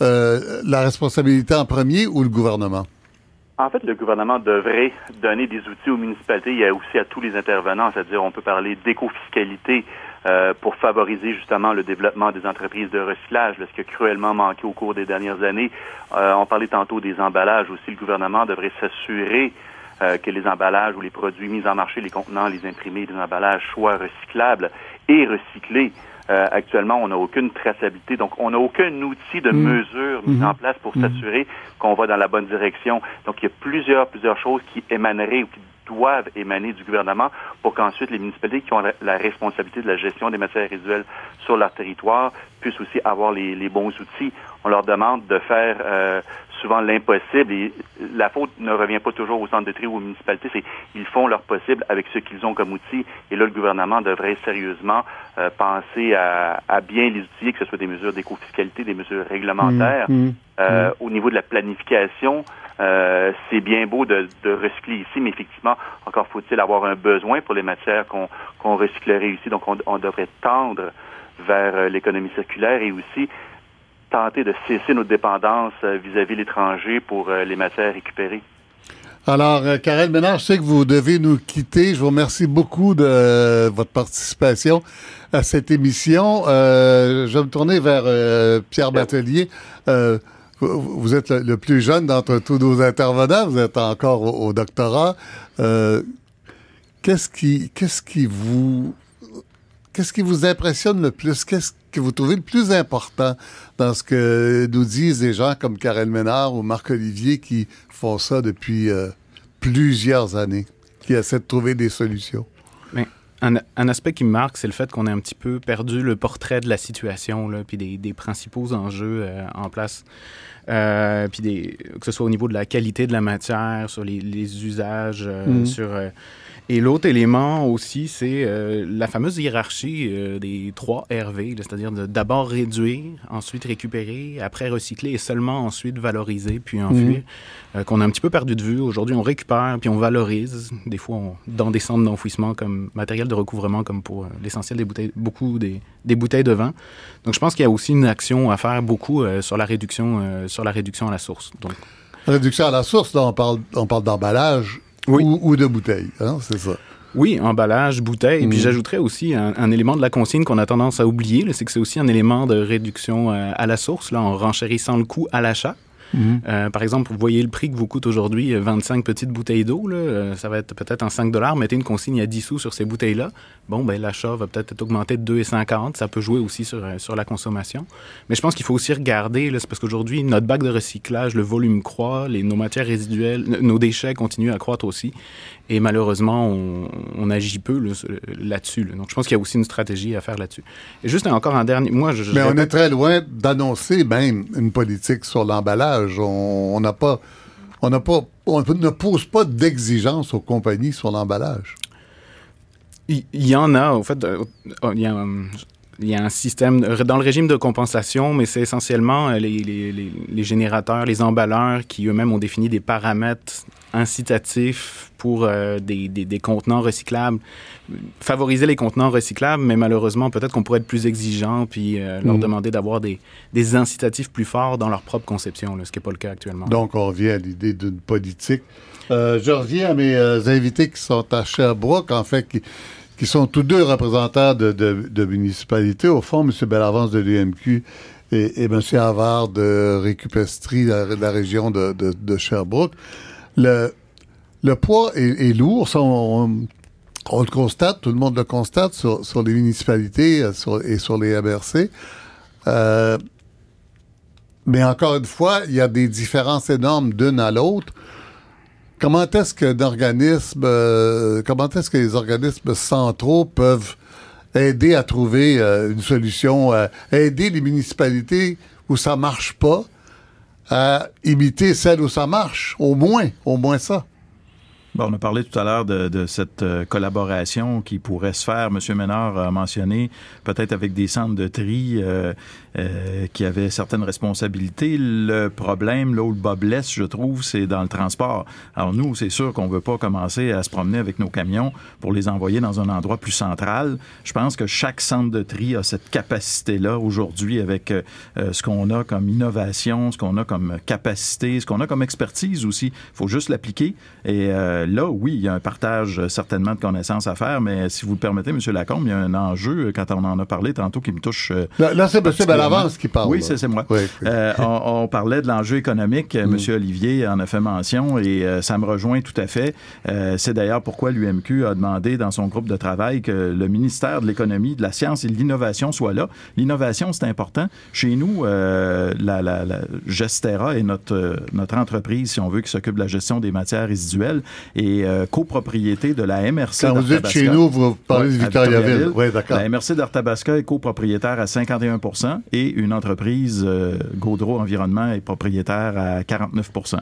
euh, la responsabilité en premier ou le gouvernement? En fait, le gouvernement devrait donner des outils aux municipalités et aussi à tous les intervenants, c'est-à-dire on peut parler d'éco-fiscalité euh, pour favoriser justement le développement des entreprises de recyclage, ce qui a cruellement manqué au cours des dernières années. Euh, on parlait tantôt des emballages aussi. Le gouvernement devrait s'assurer que les emballages ou les produits mis en marché, les contenants, les imprimés, les emballages soient recyclables et recyclés. Euh, actuellement, on n'a aucune traçabilité, donc on n'a aucun outil de mm. mesure mis mm-hmm. en place pour s'assurer qu'on va dans la bonne direction. Donc, il y a plusieurs, plusieurs choses qui émaneraient ou qui doivent émaner du gouvernement pour qu'ensuite les municipalités qui ont la, responsabilité de la gestion des matières résiduelles sur leur territoire puissent aussi avoir les, les bons outils. On leur demande de faire euh, souvent l'impossible et la faute ne revient pas toujours au centre de tri ou aux municipalités, c'est ils font leur possible avec ce qu'ils ont comme outils et là le gouvernement devrait sérieusement euh, penser à, bien les outiller, que ce soit des mesures d'éco-fiscalité, des mesures réglementaires. Mmh, mmh, euh, mmh. Au niveau de la planification, euh, c'est bien beau de, recycler ici, mais effectivement, encore faut-il avoir un besoin pour les matières qu'on recyclerait ici. Donc, on, on devrait tendre vers l'économie circulaire et aussi tenter de cesser nos dépendances euh, vis-à-vis l'étranger pour euh, les matières récupérées. Alors, euh, Karel Ménard, je sais que vous devez nous quitter. Je vous remercie beaucoup de votre participation à cette émission. je vais me tourner vers Pierre Batelier. vous êtes le, plus jeune d'entre tous nos intervenants. Vous êtes encore au, doctorat. qu'est-ce qui, qu'est-ce qui vous, qu'est-ce qui vous impressionne le plus? Qu'est-ce que vous trouvez le plus important dans ce que nous disent des gens comme Karel Ménard ou Marc-Olivier qui font ça depuis euh, plusieurs années qui essaie de trouver des solutions? Un, un aspect qui me marque, c'est le fait qu'on ait un petit peu perdu le portrait de la situation, là, puis des, des principaux enjeux euh, en place. Euh, puis des, que ce soit au niveau de la qualité de la matière, sur les, les usages, Mhm. sur... et l'autre élément aussi, c'est euh, la fameuse hiérarchie euh, des trois RV, c'est-à-dire d'abord réduire, ensuite récupérer, après recycler et seulement ensuite valoriser puis enfuir, euh, qu'on a un petit peu perdu de vue. Aujourd'hui, on récupère puis on valorise, des fois on- dans des centres d'enfouissement comme matériel de recouvrement, comme pour l'essentiel des bouteilles, beaucoup des, des bouteilles de vin. Donc je pense qu'il y a aussi une action à faire beaucoup sur la réduction, sur la réduction à la source. Donc Réduction à la source, là, on parle, on parle d'emballage Oui. ou, ou de bouteille. Hein, c'est ça. Oui, emballage, bouteille. Et puis Mhm. j'ajouterais aussi un, un élément de la consigne qu'on a tendance à oublier, c'est que c'est aussi un élément de réduction euh, à la source, là, en renchérissant le coût à l'achat. Euh, par exemple, vous voyez le prix que vous coûte aujourd'hui euh, 25 petites bouteilles d'eau, là, euh, ça va être peut-être en 5 dollars. Mettez une consigne à 10 sous sur ces bouteilles-là. Bon, ben l'achat va peut-être être augmenté de 2,50. Ça peut jouer aussi sur, euh, sur la consommation. Mais je pense qu'il faut aussi regarder, là, c'est parce qu'aujourd'hui, notre bac de recyclage, le volume croît, les, nos matières résiduelles, nos déchets continuent à croître aussi. Et malheureusement, on, on agit peu là, là-dessus. là. Donc, je pense qu'il y a aussi une stratégie à faire là-dessus. Et juste encore un dernier... Moi, je, je Mais on est très loin d'annoncer même une politique sur l'emballage. On n'a pas, on n'a pas, on ne pose pas d'exigence aux compagnies sur l'emballage. Il y en a, en fait, euh, il y a, euh, il y a un système dans le régime de compensation, mais c'est essentiellement euh, les, les- les- les générateurs, les emballeurs qui eux-mêmes ont défini des paramètres incitatifs pour euh, des, des- des contenants recyclables. Favoriser les contenants recyclables, mais malheureusement, peut-être qu'on pourrait être plus exigeant puis euh, leur Mhm. demander d'avoir des, des incitatifs plus forts dans leur propre conception, là, ce qui n'est pas le cas actuellement. Donc, on revient à l'idée d'une politique. Euh, je reviens à mes invités qui sont à Sherbrooke, en fait, qui, qui sont tous deux représentants de, municipalités. Au fond, M. Bellavance de l'UMQ et, M. Havard de Récupestrie, la, la région de, Sherbrooke. Le, poids est, lourd. On, on le constate, tout le monde le constate sur, les municipalités euh, et sur les MRC. Euh, mais encore une fois, il y a des différences énormes d'une à l'autre. Comment est-ce que d'organismes, euh, comment est-ce que les organismes centraux peuvent aider à trouver euh, une solution, euh, aider les municipalités où ça marche pas à imiter celles où ça marche, au moins, au moins ça. Bon, on a parlé tout à l'heure de, de cette euh, collaboration qui pourrait se faire. Monsieur Ménard a mentionné peut-être avec des centres de tri euh, euh, qui avaient certaines responsabilités. Le problème, là où le bas blesse, je trouve, c'est dans le transport. Alors nous, c'est sûr qu'on veut pas commencer à se promener avec nos camions pour les envoyer dans un endroit plus central. Je pense que chaque centre de tri a cette capacité-là aujourd'hui avec euh, euh, ce qu'on a comme innovation, ce qu'on a comme capacité, ce qu'on a comme expertise aussi. Il faut juste l'appliquer. Et euh, là, oui, il y a un partage euh, certainement de connaissances à faire, mais si vous le permettez, M. Lacombe, il y a un enjeu, euh, quand on en a parlé tantôt, qui me touche. euh, Là, là, c'est M. Bellavance qui parle. Oui, c'est moi. Oui. Euh, on, on parlait de l'enjeu économique. Mm. Monsieur Olivier en a fait mention et ça me rejoint tout à fait. C'est d'ailleurs pourquoi l'UMQ a demandé dans son groupe de travail que le ministère de l'économie, de la science et de l'innovation soit là. L'innovation, c'est important. Chez nous, la, la, la Gestera est notre, notre entreprise, si on veut, qui s'occupe de la gestion des matières résiduelles et euh, copropriété de la MRC. Quand vous d'Arthabasca. chez nous, vous parlez Ouais, de Victoriaville. Oui, d'accord. La MRC d'Arthabasca est copropriétaire à 51% et une entreprise, euh, Gaudreau Environnement, est propriétaire à 49%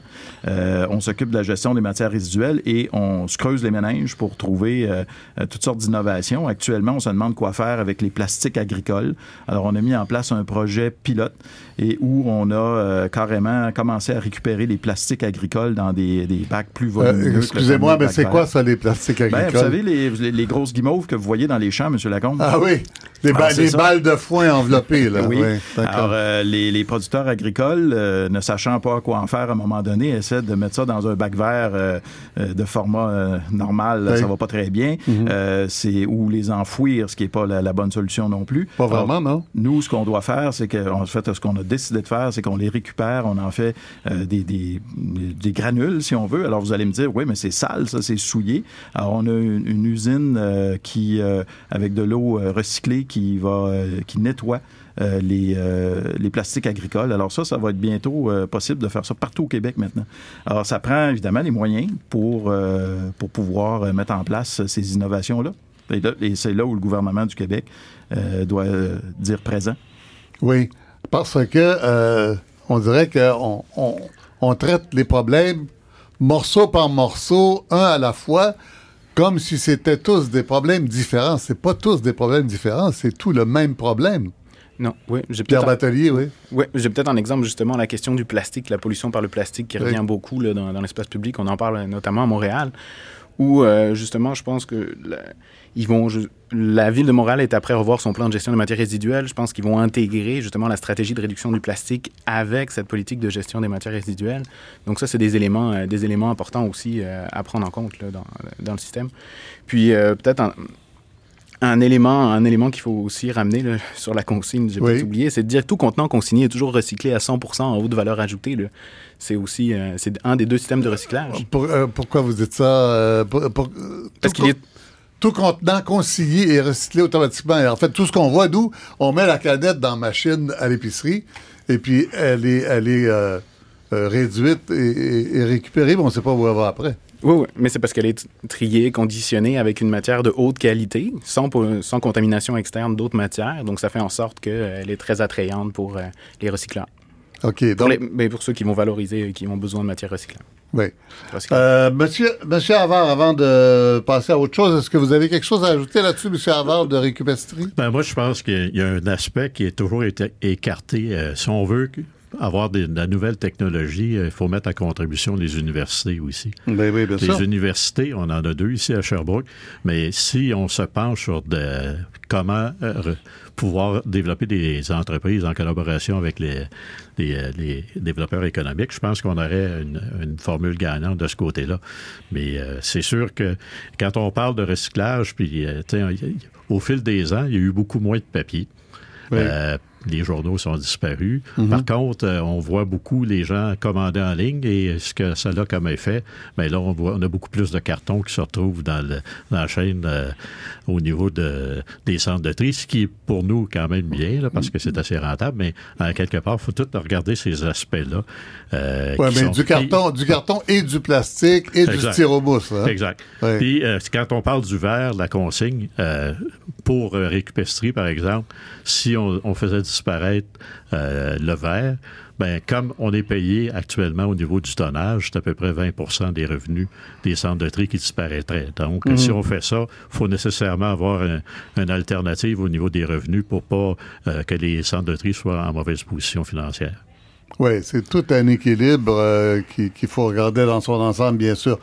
Euh, On s'occupe de la gestion des matières résiduelles et on se creuse les méninges pour trouver euh, euh, toutes sortes d'innovations. Actuellement, on se demande quoi faire avec les plastiques agricoles. Alors, on a mis en place un projet pilote et où on a carrément commencé à récupérer les plastiques agricoles dans des, des bacs plus volumineux. que Excusez-moi, mais c'est quoi ça, les plastiques agricoles? Ben, vous savez, les, les- les grosses guimauves que vous voyez dans les champs, M. Lacombe? Ah oui, les, ba- Ah, balles de foin enveloppées, là. Oui. Alors, euh, les, les producteurs agricoles, euh, ne sachant pas quoi en faire à un moment donné, essaient de mettre ça dans un bac vert euh, de format normal. Oui. Ça va pas très bien. Mhm. C'est ou les enfouir, ce qui est pas la, la bonne solution non plus. Pas Alors, vraiment, non? nous, ce qu'on doit faire, c'est que, en fait, ce qu'on a décidé de faire, c'est qu'on les récupère, on en fait des, des, des granules, si on veut. Alors, vous allez me dire, oui, mais c'est sale, ça, c'est souillé. Alors, on a une, une usine euh, qui, euh, avec de l'eau euh, recyclée, qui va qui nettoie les, les plastiques agricoles. Alors ça, ça va être bientôt possible de faire ça partout au Québec maintenant. Alors ça prend évidemment les moyens pour, pour pouvoir mettre en place ces innovations-là. Et c'est là où le gouvernement du Québec doit dire présent. Oui, parce que on dirait qu'on on, traite les problèmes morceau par morceau, un à la fois, comme si c'était tous des problèmes différents. C'est pas tous des problèmes différents, c'est tout le même problème. Non, oui. Pierre Batelier, oui. Oui, j'ai peut-être un exemple justement la question du plastique, la pollution par le plastique qui revient beaucoup là, dans, l'espace public. On en parle notamment à Montréal, où euh, justement, je pense que ils vont, la ville de Montréal est après revoir son plan de gestion des matières résiduelles. Je pense qu'ils vont intégrer justement la stratégie de réduction du plastique avec cette politique de gestion des matières résiduelles. Donc ça, c'est des éléments, euh, des éléments importants aussi euh, à prendre en compte dans, dans, le système. Puis peut-être un, élément, un élément qu'il faut aussi ramener là, sur la consigne, j'ai oui. oublié, c'est de dire que tout contenant consigné est toujours recyclé à 100% en haute valeur ajoutée. C'est aussi c'est un des deux systèmes de recyclage. pourquoi vous dites ça? Parce qu'il est tout contenant consigné et recyclé automatiquement. en fait, tout ce qu'on voit, nous, on met la canette dans la machine à l'épicerie et puis elle est, elle est euh, euh, réduite et, récupérée, mais on ne sait pas où elle va après. Oui, oui, mais c'est parce qu'elle est triée, conditionnée avec une matière de haute qualité, sans, sans contamination externe d'autres matières. Donc, ça fait en sorte qu'elle est très attrayante pour euh, les recyclants. OK. Donc... Pour, mais pour ceux qui vont valoriser, qui ont besoin de matière recyclable. Oui. Euh, monsieur, monsieur Havard, avant de passer à autre chose, est-ce que vous avez quelque chose à ajouter là-dessus, Monsieur Havard, de récupérer? Ben, moi, je pense qu'il y a un aspect qui est toujours été écarté. Euh, si on veut avoir de la nouvelle technologie, euh, il faut mettre à contribution les universités aussi. Ben oui, bien les universités, on en a deux ici à Sherbrooke, mais si on se penche sur de, comment euh, pouvoir développer des entreprises en collaboration avec les, les, euh, développeurs économiques, je pense qu'on aurait une, formule gagnante de ce côté-là. Mais c'est sûr que quand on parle de recyclage, puis au fil des ans, il y a eu beaucoup moins de papier. Oui les journaux sont disparus. Mhm. Par contre, euh, on voit beaucoup les gens commander en ligne et ce que ça a comme effet, mais là, on, voit, on a beaucoup plus de cartons qui se retrouvent dans, le, dans la chaîne euh, au niveau de, des centres de tri, ce qui est pour nous quand même bien, parce que c'est assez rentable, mais en quelque part, il faut tout regarder ces aspects-là. Euh, oui, mais du, carton, du carton et du plastique et du. Hein? Exact. Puis, quand on parle du verre, la consigne, pour récupérer, par exemple, si on, on faisait disparaître euh, le verre, ben, comme on est payé actuellement au niveau du tonnage, c'est à peu près 20% des revenus des centres de tri qui disparaîtraient. Donc, mhm. si on fait ça, il faut nécessairement avoir une alternative au niveau des revenus pour pas euh, que les centres de tri soient en mauvaise position financière. Oui, c'est tout un équilibre euh, qu'il faut regarder dans son ensemble, bien sûr.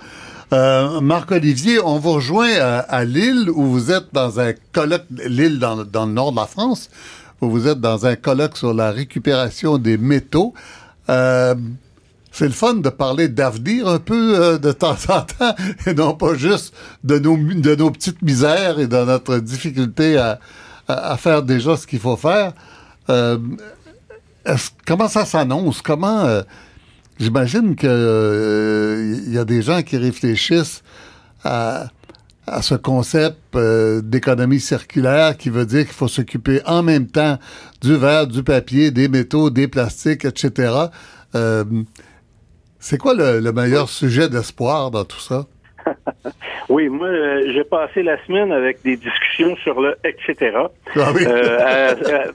Marc-Olivier, on vous rejoint à, Lille, où vous êtes dans un colloque, Lille dans, dans, le nord de la France, vous êtes dans un colloque sur la récupération des métaux. Euh, c'est le fun de parler d'avenir un peu euh, de temps en temps et non pas juste de nos, de nos petites misères et de notre difficulté à, à, faire déjà ce qu'il faut faire. Euh, comment ça s'annonce? Comment... J'imagine qu'il il y a des gens qui réfléchissent à à ce concept euh, d'économie circulaire qui veut dire qu'il faut s'occuper en même temps du verre, du papier, des métaux, des plastiques, etc. Euh, c'est quoi le, le meilleur sujet d'espoir dans tout ça? [laughs] oui, moi, euh, j'ai passé la semaine avec des discussions sur le etc. Ah oui. Euh,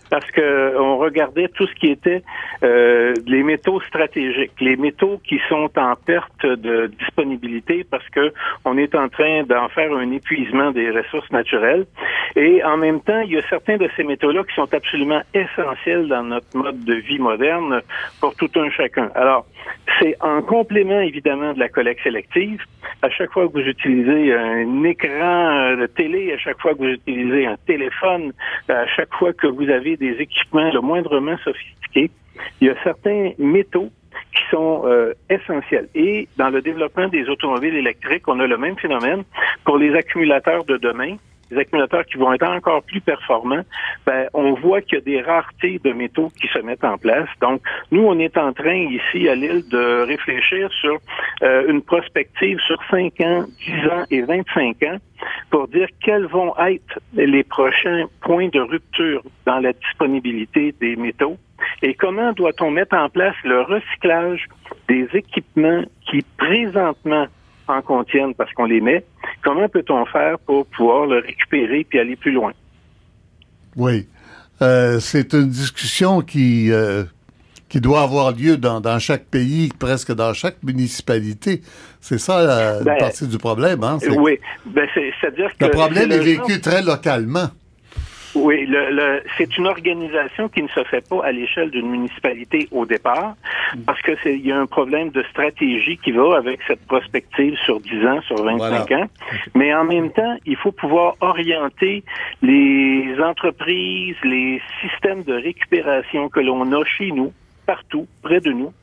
parce que on regardait tout ce qui était euh, les métaux stratégiques, les métaux qui sont en perte de disponibilité parce que on est en train d'en faire un épuisement des ressources naturelles. Et en même temps, il y a certains de ces métaux-là qui sont absolument essentiels dans notre mode de vie moderne pour tout un chacun. Alors, c'est en complément évidemment de la collecte sélective. À chaque fois que vous utilisez un écran de télé, à chaque fois que vous utilisez un téléphone, à chaque fois que vous avez des équipements le moindrement sophistiqués, il y a certains métaux qui sont euh, essentiels. Et dans le développement des automobiles électriques, on a le même phénomène. Pour les accumulateurs de demain, des accumulateurs qui vont être encore plus performants, ben, on voit qu'il y a des raretés de métaux qui se mettent en place. Donc, nous, on est en train ici à l'île de réfléchir sur euh, une prospective sur 5 ans, 10 ans et 25 ans pour dire quels vont être les prochains points de rupture dans la disponibilité des métaux et comment doit-on mettre en place le recyclage des équipements qui présentement en contiennent parce qu'on les met. Comment peut-on faire pour pouvoir le récupérer puis aller plus loin? Oui. Euh, c'est une discussion qui, euh, qui doit avoir lieu dans, dans, chaque pays, presque dans chaque municipalité. C'est ça la une ben, partie du problème. Hein? Oui. Ben, c'est-à-dire que. Le problème est, vécu très localement. Oui, le, c'est une organisation qui ne se fait pas à l'échelle d'une municipalité au départ, parce que c'est il y a un problème de stratégie qui va avec cette prospective sur 10 ans, sur 25 ans. Mais en même temps, il faut pouvoir orienter les entreprises, les systèmes de récupération que l'on a chez nous partout, près de nous,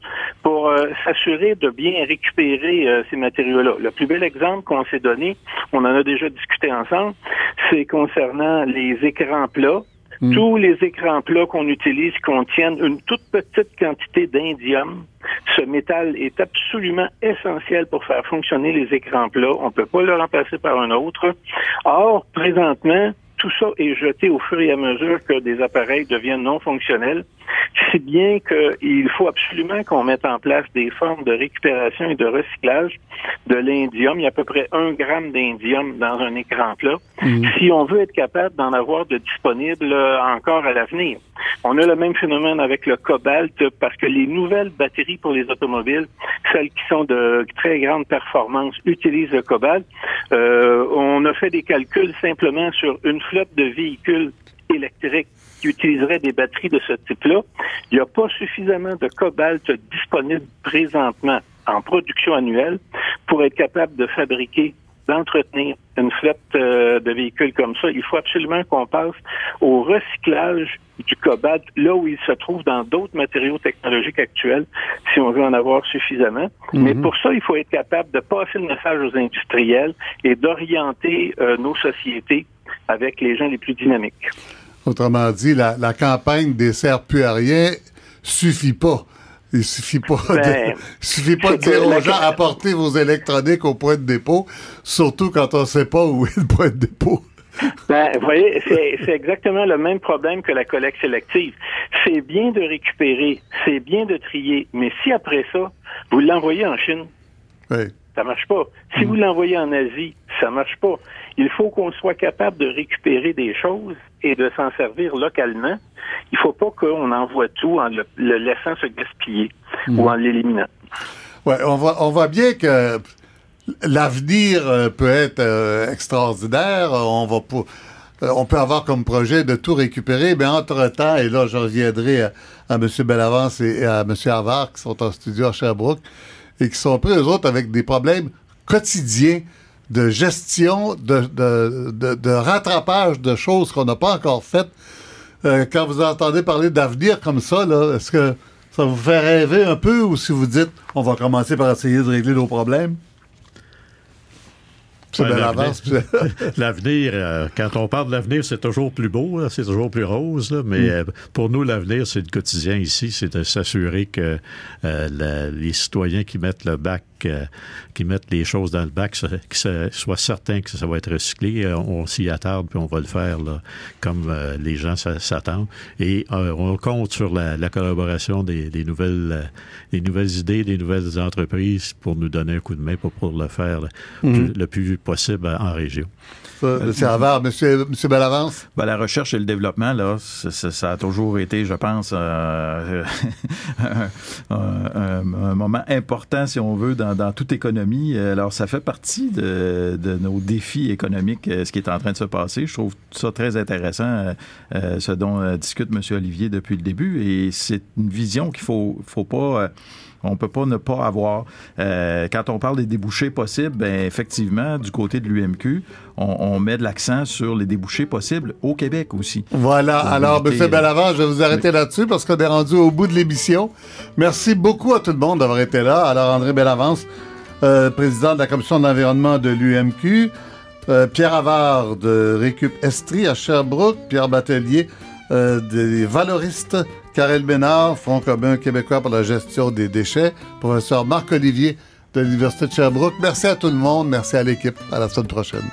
pour euh, s'assurer de bien récupérer euh, ces matériaux-là. Le plus bel exemple qu'on s'est donné, on en a déjà discuté ensemble, c'est concernant les écrans plats. Hmm. Tous les écrans plats qu'on utilise contiennent une toute petite quantité d'indium. Ce métal est absolument essentiel pour faire fonctionner les écrans plats. On ne peut pas le remplacer par un autre. Or, présentement, tout ça est jeté au fur et à mesure que des appareils deviennent non fonctionnels, si bien qu'il faut absolument qu'on mette en place des formes de récupération et de recyclage de l'indium. Il y a à peu près un gramme d'indium dans un écran plat. Mhm. Si on veut être capable d'en avoir de disponible euh, encore à l'avenir. On a le même phénomène avec le cobalt parce que les nouvelles batteries pour les automobiles, celles qui sont de très grande performance, utilisent le cobalt. Euh, on a fait des calculs simplement sur une flotte de véhicules électriques qui utiliseraient des batteries de ce type-là. Il n'y a pas suffisamment de cobalt disponible présentement en production annuelle pour être capable de fabriquer d'entretenir une flotte euh, de véhicules comme ça, il faut absolument qu'on passe au recyclage du cobalt là où il se trouve dans d'autres matériaux technologiques actuels, si on veut en avoir suffisamment. Mhm. Mais pour ça, il faut être capable de passer le message aux industriels et d'orienter euh, nos sociétés avec les gens les plus dynamiques. Autrement dit, la, la campagne des serres rien suffit pas. Il suffit pas de, ben, [laughs] suffit pas de dire [laughs] aux gens apportez vos électroniques au point de dépôt, surtout quand on sait pas où est le point de dépôt. Ben, vous voyez, c'est exactement le même problème que la collecte sélective. C'est bien de récupérer, c'est bien de trier, mais si après ça, vous l'envoyez en Chine, oui. Ça marche pas. Si vous l'envoyez en Asie, ça marche pas. Il faut qu'on soit capable de récupérer des choses et de s'en servir localement. Il faut pas qu'on envoie tout en le, laissant se gaspiller ou hmm. en l'éliminant. Ouais, on voit, on voit bien que l'avenir euh, peut être euh, extraordinaire. On va euh, on peut avoir comme projet de tout récupérer, mais entre-temps, et là, je reviendrai à, M. Bellavance et, à M. Havard, qui sont en studio à Sherbrooke, et qui sont pris, eux autres, avec des problèmes quotidiens de gestion, de, rattrapage de choses qu'on n'a pas encore faites. Euh, quand vous entendez parler d'avenir comme ça, est-ce que ça vous fait rêver un peu ou si vous dites on va commencer par essayer de régler nos problèmes? [laughs] l'avenir, euh, quand on parle de l'avenir, c'est toujours plus beau, c'est toujours plus rose, mais mm. euh, pour nous, l'avenir, c'est le quotidien ici, c'est de s'assurer que les citoyens qui mettent le bac qui mettent les choses dans le bac, qui soient certains que ça va être recyclé. Euh, on, s'y attarde, puis on va le faire là, comme euh, les gens s'attendent. Et euh, on compte sur la, collaboration des, nouvelles, des nouvelles idées, des nouvelles entreprises pour nous donner un coup de main pour, pour le faire mm-hmm. le plus possible en région. Havard. Monsieur, monsieur Bellavance? La recherche et le développement, là, ça, a toujours été, je pense, euh, [laughs] un, moment important, si on veut, dans, toute économie. Alors, ça fait partie de, nos défis économiques, euh, ce qui est en train de se passer. Je trouve ça très intéressant, euh, ce dont discute monsieur Olivier depuis le début. Et c'est une vision qu'il faut, faut pas on peut pas ne pas avoir. Euh, quand on parle des débouchés possibles, ben effectivement, du côté de l'UMQ, on, met de l'accent sur les débouchés possibles au Québec aussi. Voilà. Alors, M. Bellavant, je vais vous arrêter là-dessus parce qu'on est rendu au bout de l'émission. Merci beaucoup à tout le monde d'avoir été là. Alors, André Bellavance, euh, président de la Commission d'environnement de l'UMQ. Euh, Pierre Avard de Récup Estrie à Sherbrooke, Pierre Batelier euh, des valoristes, Karel Bénard, Front commun québécois pour la gestion des déchets, professeur Marc Olivier de l'Université de Sherbrooke. Merci à tout le monde, merci à l'équipe. À la semaine prochaine.